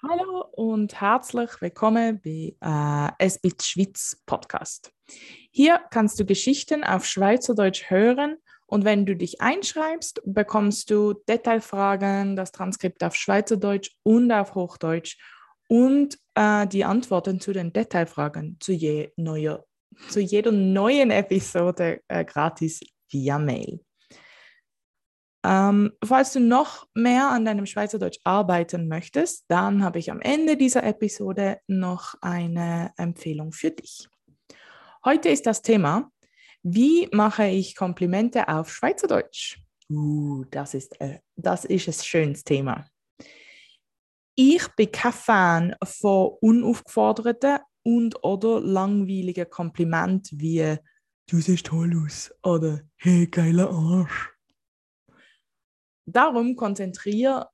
Hallo und herzlich willkommen bei äh, Es bit Schweiz Podcast. Hier kannst du Geschichten auf Schweizerdeutsch hören und wenn du dich einschreibst, bekommst du Detailfragen, das Transkript auf Schweizerdeutsch und auf Hochdeutsch und äh, die Antworten zu den Detailfragen zu, je neuer, zu jeder neuen Episode äh, gratis via Mail. Ähm, falls du noch mehr an deinem Schweizerdeutsch arbeiten möchtest, dann habe ich am Ende dieser Episode noch eine Empfehlung für dich. Heute ist das Thema, wie mache ich Komplimente auf Schweizerdeutsch? Uh, das ist, äh, das ist ein schönes Thema. Ich bin kein Fan von unaufgeforderten und oder langweiligen Komplimenten wie du siehst toll aus oder hey, geiler Arsch. Darum konzentriere,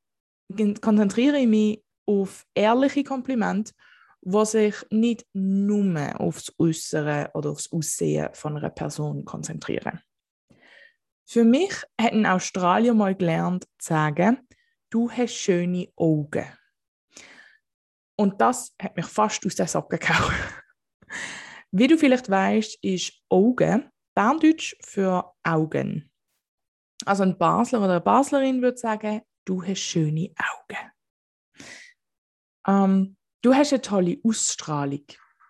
konzentriere ich mich auf ehrliche Komplimente, die sich nicht nur aufs Äußere oder aufs Aussehen von einer Person konzentrieren. Für mich hat ein Australier mal gelernt zu sagen, du hast schöne Augen. Und das hat mich fast aus der Socke gehauen. Wie du vielleicht weißt, ist Augen Berndeutsch für Augen. Also ein Basler oder eine Baslerin würde sagen, du hast schöne Augen. Ähm, du hast eine tolle Ausstrahlung.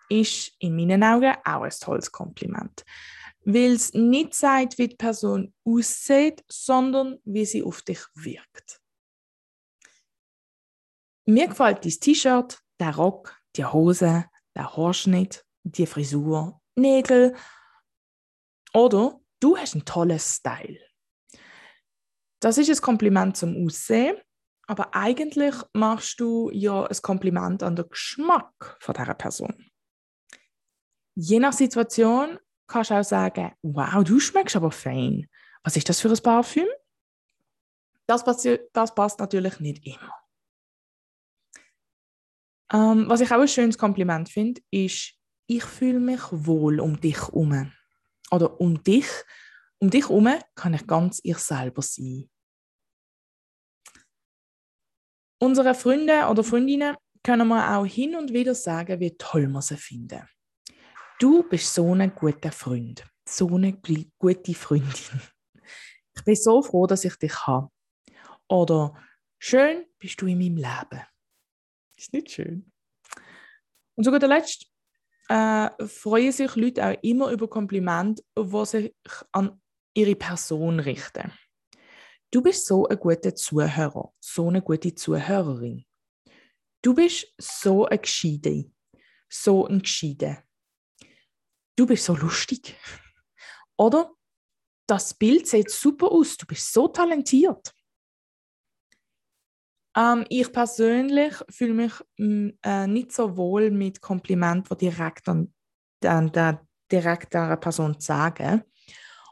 Ist in meinen Augen auch ein tolles Kompliment. Weil es nicht sagt, wie die Person aussieht, sondern wie sie auf dich wirkt. Mir gefällt dein T-Shirt, der Rock, die Hose, der Haarschnitt, die Frisur, Nägel. Oder du hast einen tollen Style. Das ist ein Kompliment zum Aussehen, aber eigentlich machst du ja ein Kompliment an den Geschmack von dieser Person. Je nach Situation kannst du auch sagen, wow, du schmeckst aber fein. Was ist das für ein Parfüm? Das, das passt natürlich nicht immer. Ähm, was ich auch ein schönes Kompliment finde, ist, ich fühle mich wohl um dich herum. Oder um dich, um dich herum kann ich ganz ich selber sein. Unsere Freunde oder Freundinnen können wir auch hin und wieder sagen, wie toll wir sie finden. Du bist so ein guter Freund, so eine gute Freundin. Ich bin so froh, dass ich dich habe. Oder schön bist du in meinem Leben. Ist nicht schön. Und zu guter Letzt äh, freuen sich Leute auch immer über Komplimente, die sich an ihre Person richten. Du bist so ein guter Zuhörer, so eine gute Zuhörerin. Du bist so ein Gescheide, so ein Gescheide. Du bist so lustig. Oder das Bild sieht super aus, du bist so talentiert. Ähm, ich persönlich fühle mich mm, äh, nicht so wohl mit Komplimenten, die direkt an, an der, direkt einer Person sagen.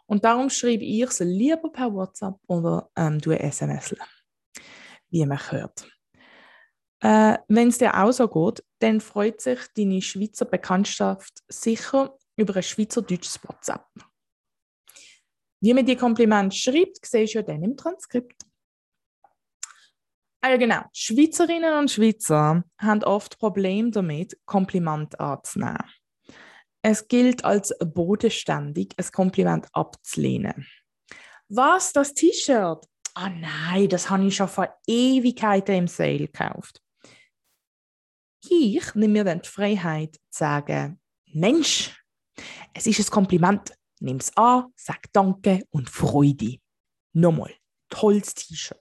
Und darum schreibe ich sie lieber per WhatsApp oder ähm, du SMS, wie man hört. Äh, Wenn es dir auch so geht, dann freut sich deine Schweizer Bekanntschaft sicher über ein schweizerdeutsches WhatsApp. Wie man die Komplimente schreibt, siehst du ja dann im Transkript. Ja, genau. Schweizerinnen und Schweizer haben oft Probleme damit, Komplimente anzunehmen. Es gilt als bodenständig, ein Kompliment abzulehnen. Was, das T-Shirt? Ah oh nein, das habe ich schon vor Ewigkeiten im Sale gekauft. Ich nehme mir dann die Freiheit zu sagen, Mensch, es ist ein Kompliment. Nimm es an, sag Danke und Freude. Nochmal, tolles T-Shirt.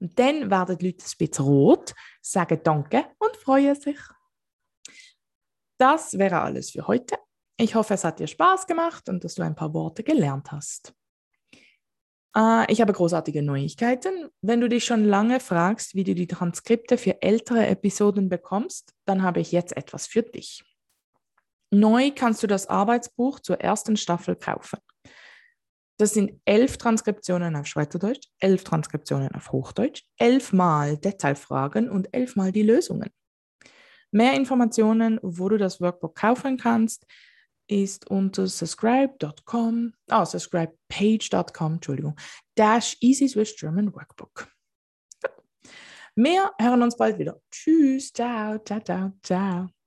Und dann werden die Leute ein bisschen rot, sagen Danke und freuen sich. Das wäre alles für heute. Ich hoffe, es hat dir Spaß gemacht und dass du ein paar Worte gelernt hast. Äh, ich habe großartige Neuigkeiten. Wenn du dich schon lange fragst, wie du die Transkripte für ältere Episoden bekommst, dann habe ich jetzt etwas für dich. Neu kannst du das Arbeitsbuch zur ersten Staffel kaufen. Das sind elf Transkriptionen auf Schweizerdeutsch, elf Transkriptionen auf Hochdeutsch, elfmal Detailfragen und elfmal die Lösungen. Mehr Informationen, wo du das Workbook kaufen kannst, ist unter subscribe.com, ah, subscribepage.com, Entschuldigung, dash Easy Swiss German Workbook. Wir hören uns bald wieder. Tschüss, ciao, ciao, ciao, ciao.